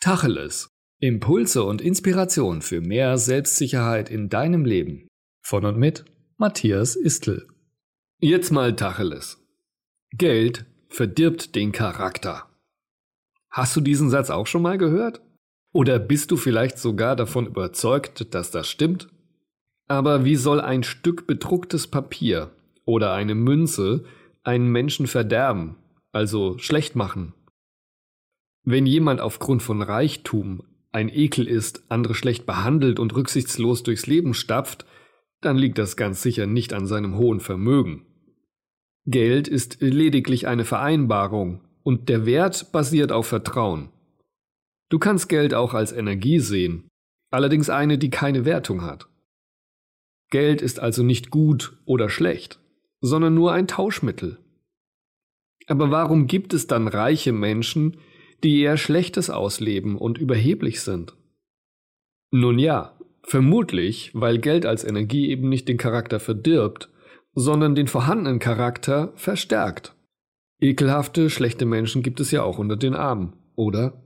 Tacheles. Impulse und Inspiration für mehr Selbstsicherheit in deinem Leben. Von und mit Matthias Istl. Jetzt mal Tacheles. Geld verdirbt den Charakter. Hast du diesen Satz auch schon mal gehört? Oder bist du vielleicht sogar davon überzeugt, dass das stimmt? Aber wie soll ein Stück bedrucktes Papier oder eine Münze einen Menschen verderben, also schlecht machen? Wenn jemand aufgrund von Reichtum ein Ekel ist, andere schlecht behandelt und rücksichtslos durchs Leben stapft, dann liegt das ganz sicher nicht an seinem hohen Vermögen. Geld ist lediglich eine Vereinbarung und der Wert basiert auf Vertrauen. Du kannst Geld auch als Energie sehen, allerdings eine, die keine Wertung hat. Geld ist also nicht gut oder schlecht, sondern nur ein Tauschmittel. Aber warum gibt es dann reiche Menschen, die eher Schlechtes ausleben und überheblich sind. Nun ja, vermutlich, weil Geld als Energie eben nicht den Charakter verdirbt, sondern den vorhandenen Charakter verstärkt. Ekelhafte, schlechte Menschen gibt es ja auch unter den Armen, oder?